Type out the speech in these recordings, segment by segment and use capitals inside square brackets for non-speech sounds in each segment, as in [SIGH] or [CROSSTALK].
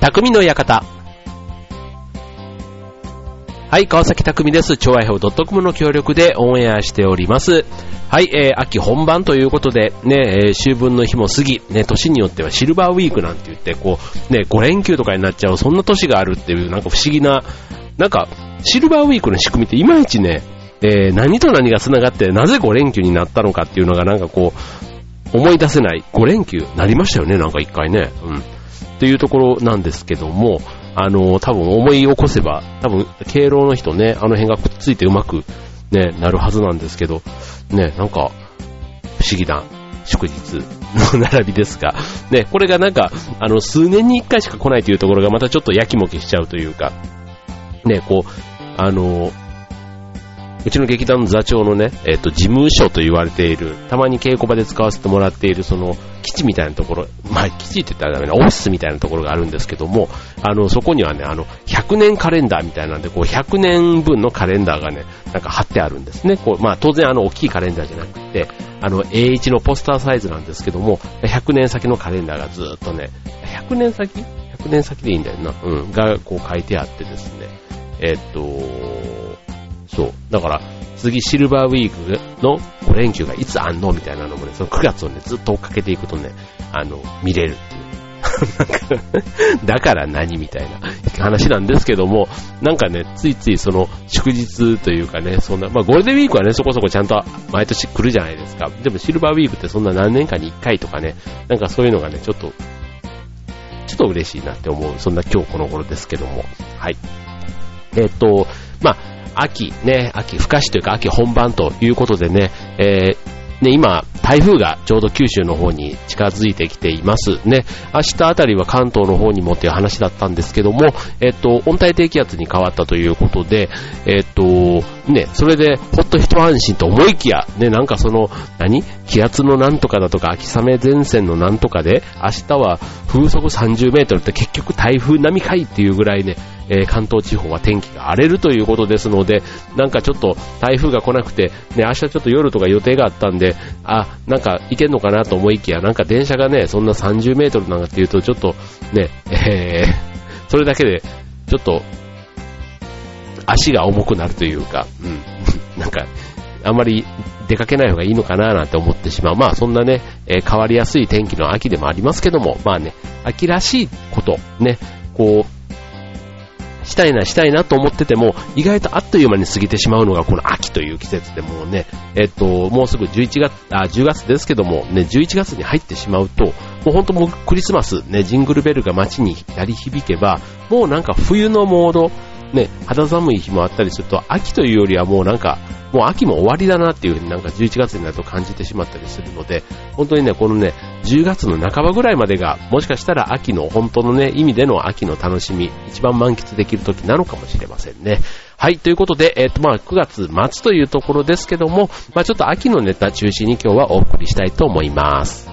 匠の館。はい、川崎匠です。超愛表 .com の協力でオンエアしております。はい、えー、秋本番ということで、ね、えー、秋分の日も過ぎ、ね、年によってはシルバーウィークなんて言って、こう、ね、5連休とかになっちゃう、そんな年があるっていう、なんか不思議な、なんか、シルバーウィークの仕組みっていまいちね、えー、何と何が繋がって、なぜ5連休になったのかっていうのがなんかこう、思い出せない。5連休なりましたよね、なんか一回ね。うん。っていうところなんですけども、あの、多分思い起こせば、多分、敬老の人ね、あの辺がくっついてうまく、ね、なるはずなんですけど、ね、なんか、不思議な祝日の並びですが、ね、これがなんか、あの、数年に一回しか来ないというところがまたちょっとやきもきしちゃうというか、ね、こう、あの、うちの劇団の座長のね、えっ、と、事務所と言われている、たまに稽古場で使わせてもらっている、その、基地みたいなところ、まあ、基地って言ったらダメな、オフィスみたいなところがあるんですけども、あの、そこにはね、あの、100年カレンダーみたいなんで、こう、100年分のカレンダーがね、なんか貼ってあるんですね。こう、まあ、当然あの、大きいカレンダーじゃなくて、あの、A1 のポスターサイズなんですけども、100年先のカレンダーがずっとね、100年先 ?100 年先でいいんだよな。うん。が、こう書いてあってですね、えっと、そう。だから、次シルバーウィークの5連休がいつあんのみたいなのもね、その9月をね、ずっと追っかけていくとね、あの、見れるっていう。[LAUGHS] だから何みたいな話なんですけども、なんかね、ついついその祝日というかね、そんな、まあゴールデンウィークはね、そこそこちゃんと毎年来るじゃないですか。でもシルバーウィークってそんな何年かに1回とかね、なんかそういうのがね、ちょっと、ちょっと嬉しいなって思う、そんな今日この頃ですけども。はい。えっ、と、まあ、秋ね、秋深しというか秋本番ということでね、えーね、今、台風がちょうど九州の方に近づいてきています。ね、明日あたりは関東の方にもっていう話だったんですけども、えっと、温帯低気圧に変わったということで、えっと、ね、それでほっと一安心と思いきや、ね、なんかその、何？気圧のなんとかだとか、秋雨前線のなんとかで、明日は風速30メートルって結局台風並みかいっていうぐらいね、えー関東地方は天気が荒れるということですので、なんかちょっと台風が来なくて、ね、明日ちょっと夜とか予定があったんで、あ、なんか行けんのかなと思いきや、なんか電車がね、そんな30メートルなんかっていうと、ちょっとね、えー、それだけで、ちょっと、足が重くなるというか、うん、[LAUGHS] なんか、あんまり出かけない方がいいのかななんて思ってしまう。まあそんなね、えー変わりやすい天気の秋でもありますけども、まあね、秋らしいこと、ね、こう、したいな、したいなと思ってても、意外とあっという間に過ぎてしまうのがこの秋という季節でもうね、えっと、もうすぐ11月、あ、10月ですけども、ね、11月に入ってしまうと、もう本当もうクリスマス、ね、ジングルベルが街に鳴り響けば、もうなんか冬のモード、ね、肌寒い日もあったりすると、秋というよりはもうなんか、もう秋も終わりだなっていうふうになんか11月になると感じてしまったりするので、本当にね、このね、10月の半ばぐらいまでが、もしかしたら秋の本当のね、意味での秋の楽しみ、一番満喫できる時なのかもしれませんね。はい、ということで、えっ、と、まあ、9月末というところですけども、まあ、ちょっと秋のネタ中心に今日はお送りしたいと思います。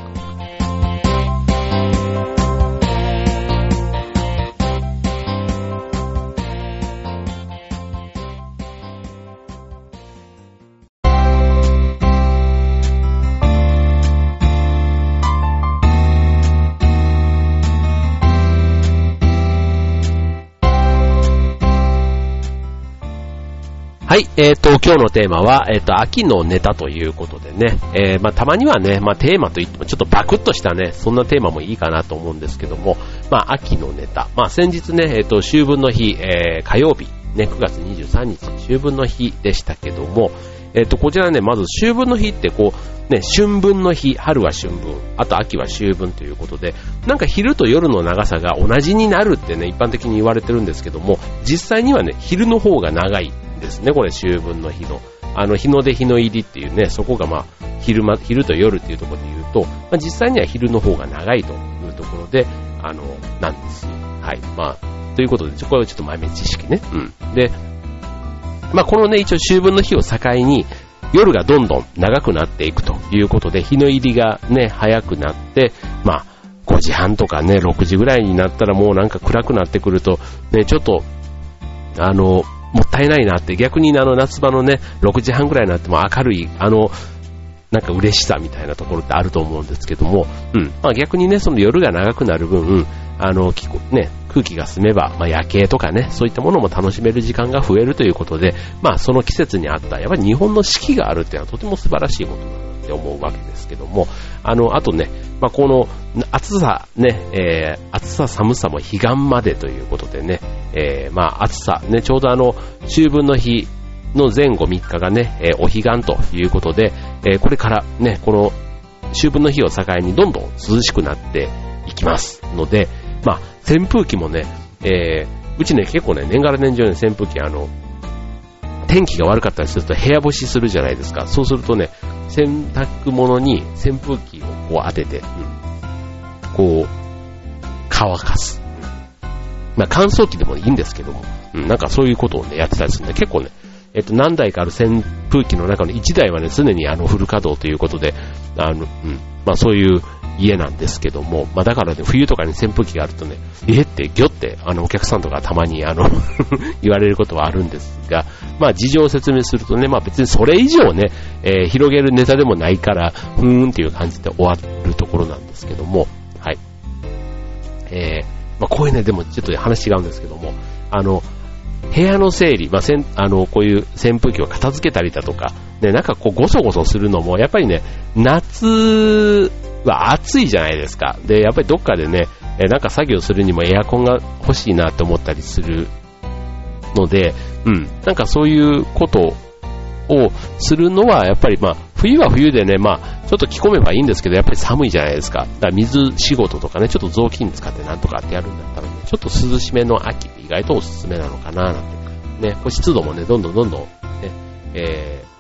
はい、えっ、と、今日のテーマは、えっ、と、秋のネタということでね、えーまあ、たまにはね、まあ、テーマといってもちょっとバクッとしたね、そんなテーマもいいかなと思うんですけども、まあ、秋のネタ。まあ、先日ね、えっ、と、秋分の日、え火曜日、ね、9月23日、秋分の日でしたけども、えっ、と、こちらね、まず秋分の日ってこう、ね、春分の日、春は春分、あと秋は秋分ということで、なんか昼と夜の長さが同じになるってね、一般的に言われてるんですけども、実際にはね、昼の方が長い。ですね、これ秋分の日の。あの、日の出日の入りっていうね、そこがまあ、昼間、昼と夜っていうところで言うと、まあ、実際には昼の方が長いというところで、あの、なんですよ。はい。まあ、ということで、これはちょっと豆知識ね。うん。で、まあ、このね、一応秋分の日を境に、夜がどんどん長くなっていくということで、日の入りがね、早くなって、まあ、5時半とかね、6時ぐらいになったらもうなんか暗くなってくると、ね、ちょっと、あの、もったいないなって、逆にあの夏場のね、6時半ぐらいになっても明るい、あの、なんか嬉しさみたいなところってあると思うんですけども、うん。まあ逆にね、その夜が長くなる分、あの、ね、空気が澄めば、まあ、夜景とかね、そういったものも楽しめる時間が増えるということで、まあ、その季節に合った、やっぱり日本の四季があるっていうのはとても素晴らしいことって思うわけですけども、あの、あとね、まあ、この暑さ、ね、えー、暑さ寒さも彼岸までということでね、えー、まあ、暑さ、ね、ちょうどあの、秋分の日の前後3日がね、えー、お彼岸ということで、えー、これからね、この秋分の日を境にどんどん涼しくなっていきますので、まあ、扇風機もね、えー、うちね、結構ね、年がら年中ね、扇風機、あの、天気が悪かったりすると部屋干しするじゃないですか。そうするとね、洗濯物に扇風機をこう当てて、うん、こう、乾かす。まあ、乾燥機でもいいんですけども、うん、なんかそういうことをね、やってたりするんで、結構ね、えっと、何台かある扇風機の中の1台はね、常にあの、フル稼働ということで、あの、うん、まあそういう家なんですけども、まあだからね、冬とかに扇風機があるとね、えって、ぎょって、あの、お客さんとかたまにあの [LAUGHS] 言われることはあるんですが、まあ事情を説明するとね、まあ別にそれ以上ね、えー、広げるネタでもないから、ふーんっていう感じで終わるところなんですけども、はい。えー、まあこういうね、でもちょっと話違うんですけども、あの、部屋の整理、まあ、せんあのこういう扇風機を片付けたりだとか、ね、なんかこうゴソゴソするのも、やっぱりね、夏は暑いじゃないですか。で、やっぱりどっかでね、なんか作業するにもエアコンが欲しいなって思ったりするので、うん、なんかそういうことをするのは、やっぱりまあ、冬は冬でね、まあ、ちょっと着込めばいいんですけど、やっぱり寒いじゃないですか。だから水仕事とかね、ちょっと雑巾使ってなんとかってやるんだったらね、ちょっと涼しめの秋って意外とおすすめなのかななんて。ね、湿度もね、どんどんどんどん、ね、えー、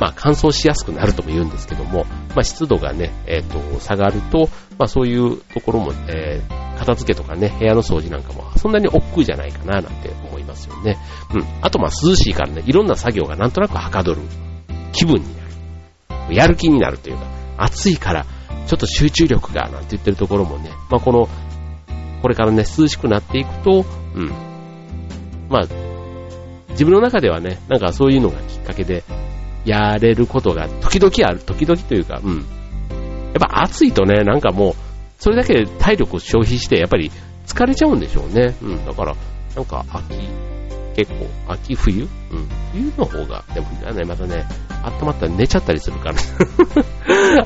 まあ乾燥しやすくなるとも言うんですけども、まあ湿度がね、えっ、ー、と、下がると、まあそういうところも、えー、片付けとかね、部屋の掃除なんかもそんなに億劫じゃないかななんて思いますよね。うん。あとまあ涼しいからね、いろんな作業がなんとなくはかどる気分になる。やる気になるというか、暑いからちょっと集中力がなんて言ってるところもね、まあこの、これからね、涼しくなっていくと、うん。まあ、自分の中ではね、なんかそういうのがきっかけで、やれることが時々ある、時々というか、うん。やっぱ暑いとね、なんかもう、それだけ体力を消費して、やっぱり疲れちゃうんでしょうね。うん。だから、なんか秋、結構、秋冬？うん。冬の方が、でもね、またね、温まったら寝ちゃったりするから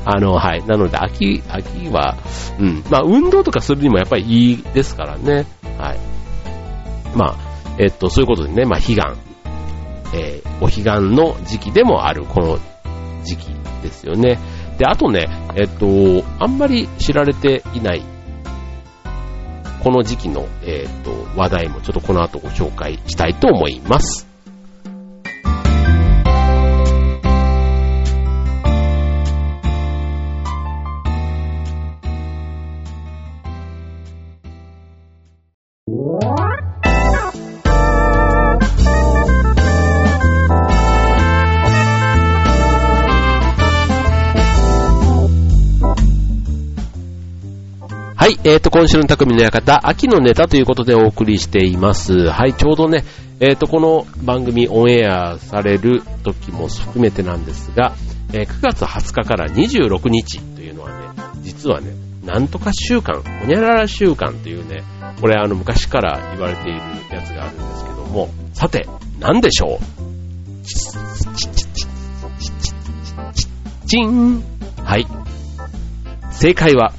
[LAUGHS] あの、はい。なので、秋、秋は、うん。まあ、運動とかするにもやっぱりいいですからね。はい。まあ、えっと、そういうことでね、まあ、彼岸、えー、お彼岸の時期でもある、この時期ですよね。で、あとね、えっと、あんまり知られていない、この時期の、えっと、話題もちょっとこの後ご紹介したいと思います。はい、えっ、ー、と、今週の匠の館、秋のネタということでお送りしています。はい、ちょうどね、えっ、ー、と、この番組オンエアされる時も含めてなんですが、えー、9月20日から26日というのはね、実はね、なんとか週間、ほにゃらら週間というね、これあの昔から言われているやつがあるんですけども、さて、何でしょう？チンはい。正解は、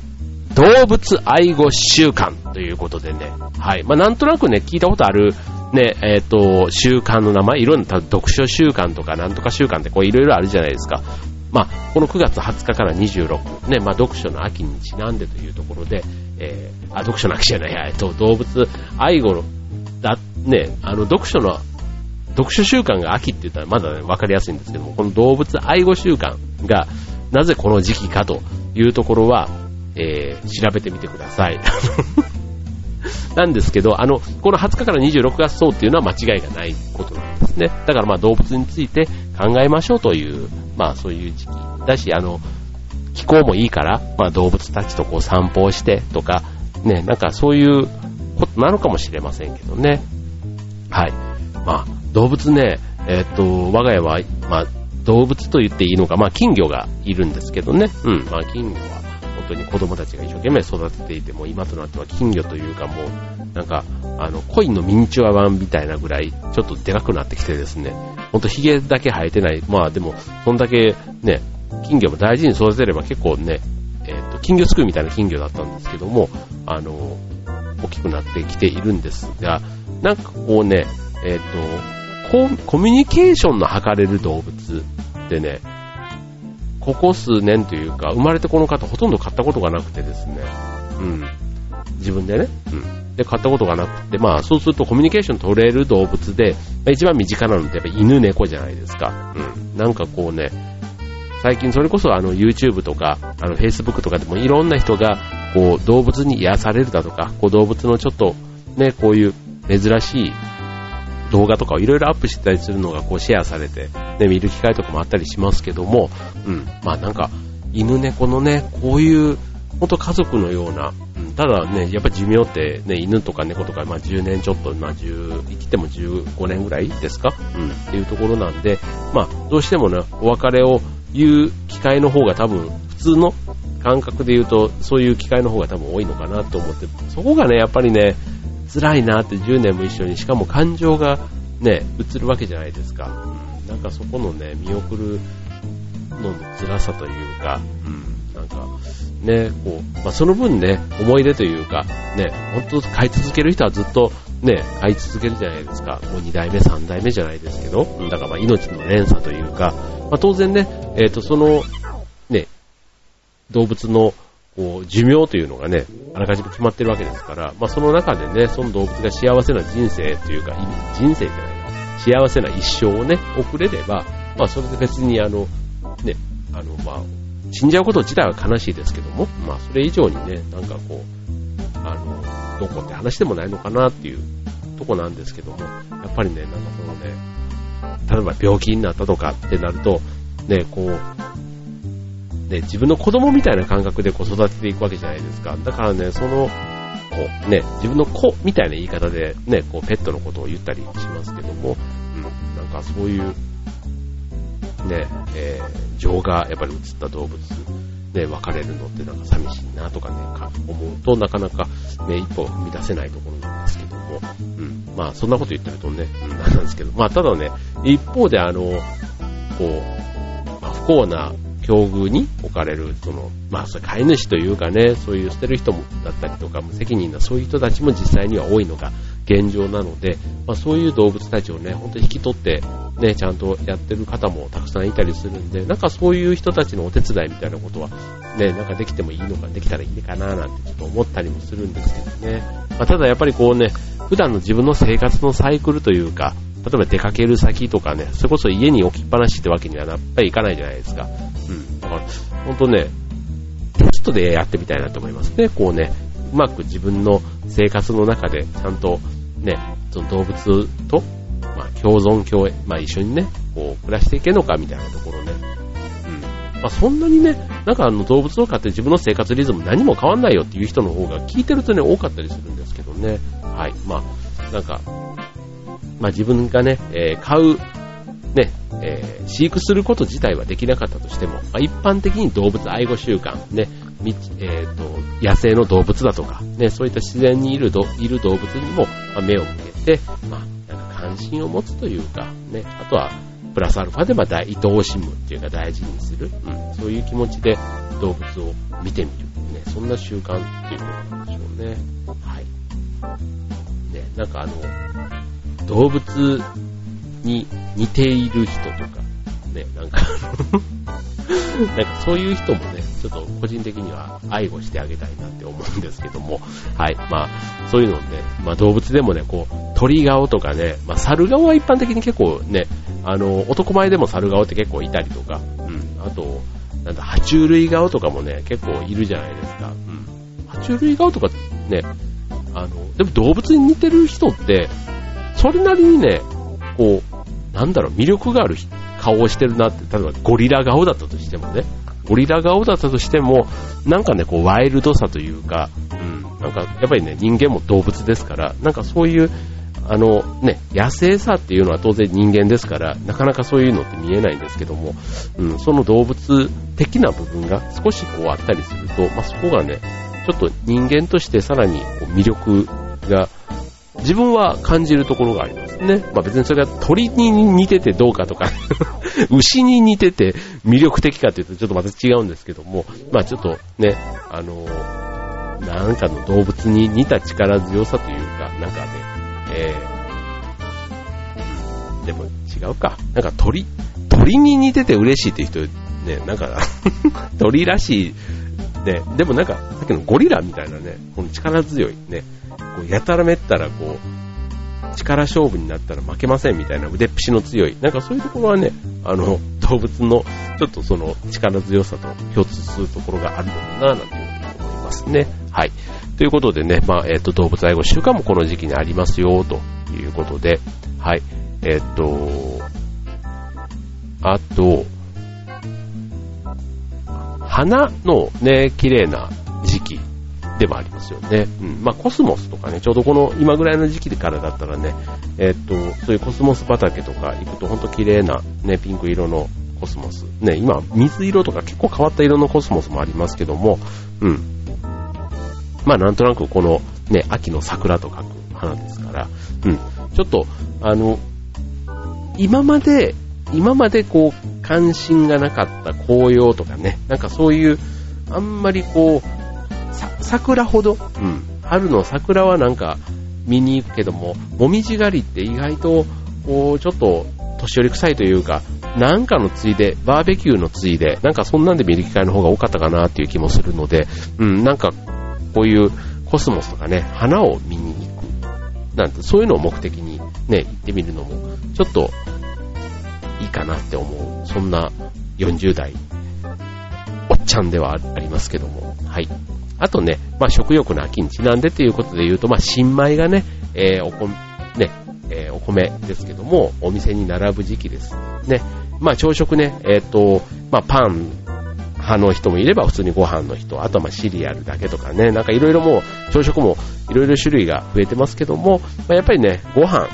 動物愛護週間ということでね、はい。まあ、なんとなくね、聞いたことある、ね、えっ、ー、と、習慣の名前、いろんな読書習慣とかなんとか習慣ってこういろいろあるじゃないですか。まあ、この9月20日から26、ね、まあ、読書の秋にちなんでというところで、えー、あ、読書の秋じゃない、えっと、動物愛護の、だ、ね、あの、読書の、読書習慣が秋って言ったらまだね、わかりやすいんですけども、この動物愛護習慣が、なぜこの時期かというところは、えー、調べてみてください。[LAUGHS] なんですけど、あの、この20日から26月そうっていうのは間違いがないことなんですね。だからまあ動物について考えましょうという、まあそういう時期だし、あの、気候もいいから、まあ動物たちとこう散歩をしてとか、ね、なんかそういうことなのかもしれませんけどね。はい。まあ動物ね、えー、っと、我が家は、まあ動物と言っていいのか、まあ金魚がいるんですけどね。うん、まあ金魚当に子供たちが一生懸命育てていても、今となっては金魚というかもう、なんか、あの、コインのミニチュア版みたいなぐらい、ちょっとでかくなってきてですね、ほんとヒゲだけ生えてない、まあでも、そんだけね、金魚も大事に育てれば結構ね、えっ、ー、と、金魚すくいみたいな金魚だったんですけども、あの、大きくなってきているんですが、なんかこうね、えっ、ー、と、コミュニケーションの図れる動物ってね、ここ数年というか、生まれてこの方ほとんど買ったことがなくてですね、うん。自分でね、うん。で、買ったことがなくて、まあ、そうするとコミュニケーション取れる動物で、一番身近なのってやっぱ犬猫じゃないですか。うん。なんかこうね、最近それこそあの YouTube とか、あの Facebook とかでもいろんな人が、こう動物に癒されるだとか、こう動物のちょっとね、こういう珍しい動画とかをいろいろアップしてたりするのがこうシェアされて、ね、見る機会とかもあったりしますけども、うん、まあなんか、犬猫のね、こういう、ほんと家族のような、うん、ただね、やっぱ寿命ってね、犬とか猫とか、まあ10年ちょっと、まあ10、生きても15年ぐらいですか？うん、っていうところなんで、まあどうしてもね、お別れを言う機会の方が多分、普通の感覚で言うと、そういう機会の方が多分多いのかなと思って、そこがね、やっぱりね、辛いなって10年も一緒に、しかも感情がね、映るわけじゃないですか。なんかそこのね、見送るのの辛さというか、うん、なんか、ね、こう、まあ、その分ね、思い出というか、ね、本当買い続ける人はずっとね、買い続けるじゃないですか。もう2代目、3代目じゃないですけど、だからまあ命の連鎖というか、まあ、当然ね、えっ、ー、と、その、ね、動物のこう、寿命というのがね、あらかじめ決まってるわけですから、まあその中でね、その動物が幸せな人生というか、人生じゃない幸せな一生をね、送れれば、まあそれで別にあの、ね、あの、まあ、死んじゃうこと自体は悲しいですけども、まあそれ以上にね、なんかこう、あの、どこって話でもないのかなっていうとこなんですけども、やっぱりね、なんかそのね、例えば病気になったとかってなると、ね、こう、ね、自分の子供みたいな感覚でこう育てていくわけじゃないですか。だからね、その、こうね、自分の子みたいな言い方でね、こうペットのことを言ったりしますけども、そういう、ね、えー、情がやっぱり映った動物、ね、別れるのってなんか寂しいなとかね、か思うとなかなかね、一歩踏み出せないところなんですけども、うん、まあそんなこと言ってるとね、うん、なんですけど、まあただね、一方であの、こう、まあ、不幸な境遇に置かれる、その、まあ、それ飼い主というかね、そういう捨てる人もだったりとか、無責任なそういう人たちも実際には多いのが現状なので、まあ、そういう動物たちをね、本当に引き取って、ね、ちゃんとやってる方もたくさんいたりするんで、なんかそういう人たちのお手伝いみたいなことは、ね、なんかできてもいいのか、できたらいいのかな、なんてちょっと思ったりもするんですけどね。まあ、ただやっぱりこうね、普段の自分の生活のサイクルというか、例えば出かける先とかね、それこそ家に置きっぱなしってわけにはやっぱりいかないじゃないですか。うん。だから、ほんとね、テストでやってみたいなと思いますね。こうね、うまく自分の生活の中でちゃんとね、その動物と、まあ、共存共栄、まあ一緒にね、こう暮らしていけるのかみたいなところね。うん。まあそんなにね、なんかあの動物を飼って自分の生活リズム何も変わんないよっていう人の方が聞いてるとね、多かったりするんですけどね。はい。まあ、なんか、まあ自分がね、えー、買うね、えー、飼育すること自体はできなかったとしても、まあ、一般的に動物愛護習慣、ね、えーと、野生の動物だとか、ね、そういった自然にいるいる動物にも、ま、目を向けて、まあ、なんか関心を持つというか、ね、あとは、プラスアルファでまた愛おしむっていうか大事にする、うん、そういう気持ちで動物を見てみる、ね、そんな習慣っていうことなんでしょうね。はい。ね、なんかあの、動物に似ている人とか、ね、なんか [LAUGHS] なんかそういう人もね、ちょっと個人的には愛護してあげたいなって思うんですけども、はい、まあ、そういうのね、まあ動物でもね、こう、鳥顔とかね、まあ猿顔は一般的に結構ね、あの、男前でも猿顔って結構いたりとか、うん、あと、なんだ、爬虫類顔とかもね、結構いるじゃないですか。うん。爬虫類顔とかね、あの、でも動物に似てる人って、それなりにね、こう、なんだろう、魅力がある顔をしてるなって、例えばゴリラ顔だったとしてもね、ゴリラ顔だったとしても、なんかね、こう、ワイルドさというか、うん、なんか、やっぱりね、人間も動物ですから、なんかそういう、あのね、野生さっていうのは当然人間ですから、なかなかそういうのって見えないんですけども、うん、その動物的な部分が少しこうあったりすると、まあ、そこがね、ちょっと人間としてさらにこう魅力が自分は感じるところがありますね。まあ別にそれが鳥に似ててどうかとか [LAUGHS] 牛に似てて魅力的かというとちょっとまた違うんですけども、まあちょっとね、あの、なんかの動物に似た力強さというか、なんかね、えー、でも違うか。なんか鳥、鳥に似てて嬉しいっていう人、ね、なんか [LAUGHS] 鳥らしい、ね、でもなんか、さっきのゴリラみたいなね、この力強いね、こうやたらめったらこう、力勝負になったら負けませんみたいな腕っぷしの強い、なんかそういうところはね、あの、動物のちょっとその力強さと共通するところがあるのかな、なんていうふうに思いますね。はい。ということでね、まあ、えっ、ー、と、動物愛護週間もこの時期にありますよ、ということで、はい。えっ、ー、と、あと、花のね、綺麗な時期でもありますよね。うん。まあ、コスモスとかね、ちょうどこの今ぐらいの時期からだったらね、えっと、そういうコスモス畑とか行くとほんと綺麗なね、ピンク色のコスモス。ね、今、水色とか結構変わった色のコスモスもありますけども、うん。まあ、なんとなくこのね、秋の桜と書く花ですから、うん。ちょっと、あの、今まで、今までこう、関心がなかった紅葉とかね、なんかそういう、あんまりこう、桜ほど、うん、春の桜はなんか見に行くけども、もみじ狩りって意外と、こう、ちょっと年寄り臭いというか、なんかのついで、バーベキューのついで、なんかそんなんで見る機会の方が多かったかなっていう気もするので、うん、なんかこういうコスモスとかね、花を見に行く。なんて、そういうのを目的にね、行ってみるのも、ちょっといいかなって思う。そんな40代、おっちゃんではありますけども、はい。あとね、まあ、食欲の秋にちなんでということで言うと、まあ、新米がね、えー、お米、ね、えー、お米ですけども、お店に並ぶ時期です。ね。まあ、朝食ね、えっ、ー、と、まあ、パン派の人もいれば、普通にご飯の人、あとはまシリアルだけとかね、なんかいろいろもう、朝食もいろいろ種類が増えてますけども、まあ、やっぱりね、ご飯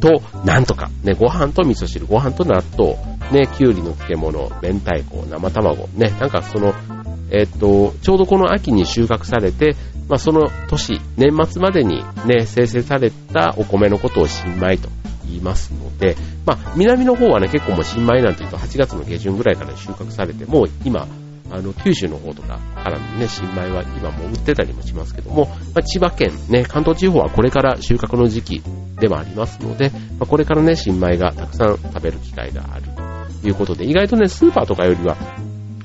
と、なんとか、ね、ご飯と味噌汁、ご飯と納豆、ね、きゅうりの漬物、明太子、生卵、ね、なんかその、えっと、ちょうどこの秋に収穫されて、まあ、その年、年末までにね、生成されたお米のことを新米と言いますので、まあ、南の方はね、結構もう新米なんて言うと8月の下旬ぐらいから収穫されて、もう今、あの、九州の方とかからね、新米は今も売ってたりもしますけども、まあ、千葉県、ね、関東地方はこれから収穫の時期でもありますので、まあ、これからね、新米がたくさん食べる機会があるということで、意外とね、スーパーとかよりは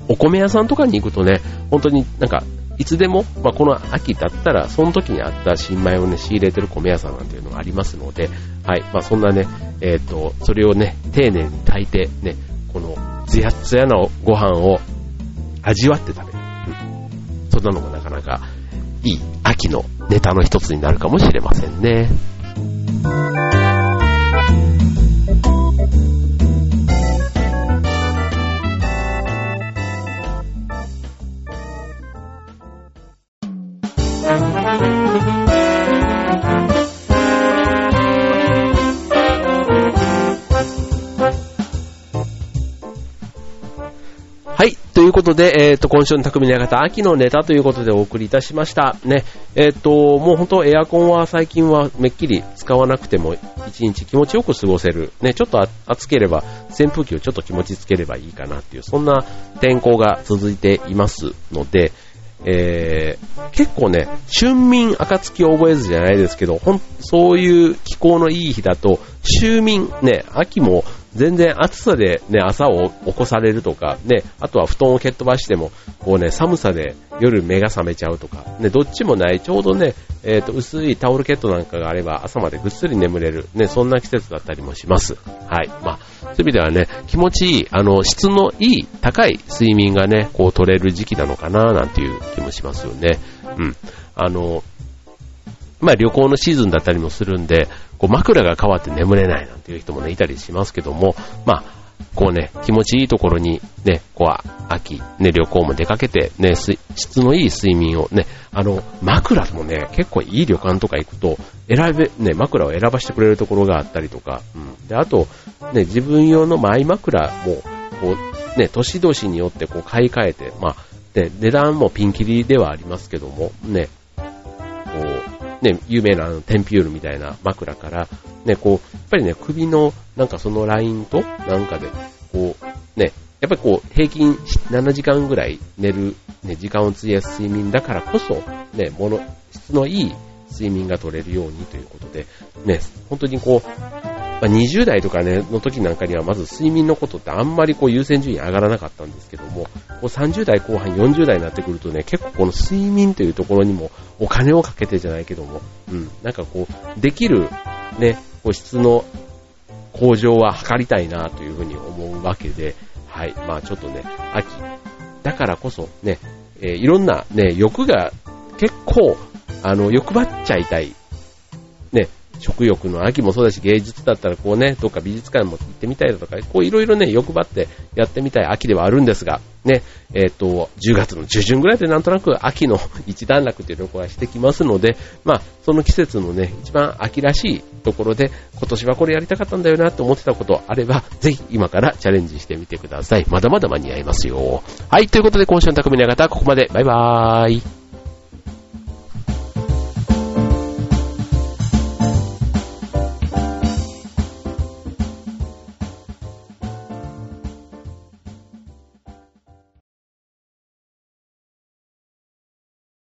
お米屋さんとかに行くとね、本当になんか、いつでも、まあ、この秋だったら、その時にあった新米をね、仕入れてる米屋さんなんていうのがありますので、はい、まあ、そんなね、えっ、ー、と、それをね、丁寧に炊いて、ね、この、つやつやのご飯を味わって食べる。うん。そんなのもなかなか、いい秋のネタの一つになるかもしれませんね。ことで、えっ、ー、と、今週の匠の館、秋のネタということでお送りいたしました。ね、えっ、ー、と、もう本当エアコンは最近はめっきり使わなくても一日気持ちよく過ごせる。ね、ちょっと暑ければ扇風機をちょっと気持ちつければいいかなっていう、そんな天候が続いていますので、えー、結構ね、春眠暁を覚えずじゃないですけど、ほん、そういう気候のいい日だと、秋眠、ね、秋も全然暑さでね、朝を起こされるとか、ね、あとは布団を蹴っ飛ばしても、こうね、寒さで夜目が覚めちゃうとか、ね、どっちもない、ちょうどね、えっ、ー、と、薄いタオルケットなんかがあれば朝までぐっすり眠れる、ね、そんな季節だったりもします。はい。まあ、そういう意味ではね、気持ちいい、あの、質のいい、高い睡眠がね、こう取れる時期なのかな、なんていう気もしますよね。うん。あの、まあ旅行のシーズンだったりもするんで、こう枕が変わって眠れないなんていう人もね、いたりしますけども、まあこうね、気持ちいいところにね、こう、秋、ね、旅行も出かけて、ね、質のいい睡眠をね、あの、枕もね、結構いい旅館とか行くと、選べ、ね、枕を選ばしてくれるところがあったりとか、うん。で、あと、ね、自分用のマイ枕も、こう、ね、年々によってこう買い替えて、まあ、ね、値段もピンキリではありますけども、ね、こう、ね、有名なテンピュールみたいな枕から、ね、こう、やっぱりね、首のなんかそのラインと、なんかで、こう、ね、やっぱりこう、平均7時間ぐらい寝る、ね、時間を費やす睡眠だからこそ、ね、もの、質のいい睡眠が取れるようにということで、ね、本当にこう、まあ、20代とかね、の時なんかにはまず睡眠のことってあんまりこう優先順位上がらなかったんですけども、こう30代後半40代になってくるとね、結構この睡眠というところにもお金をかけてじゃないけども、うん、なんかこう、できるね、個質の向上は図りたいなというふうに思うわけで、はい、まあちょっとね、秋、だからこそね、えー、いろんなね、欲が結構、あの、欲張っちゃいたい。食欲の秋もそうだし、芸術だったらこうね、どっか美術館も行ってみたいだとか、こういろいろね、欲張ってやってみたい秋ではあるんですが、ね、えっ、ー、と、10月の中旬ぐらいでなんとなく秋の一段落という旅行はしてきますので、まあ、その季節のね、一番秋らしいところで、今年はこれやりたかったんだよなと思ってたことあれば、ぜひ今からチャレンジしてみてください。まだまだ間に合いますよ。はい、ということで今週の匠の方はここまで。バイバーイ。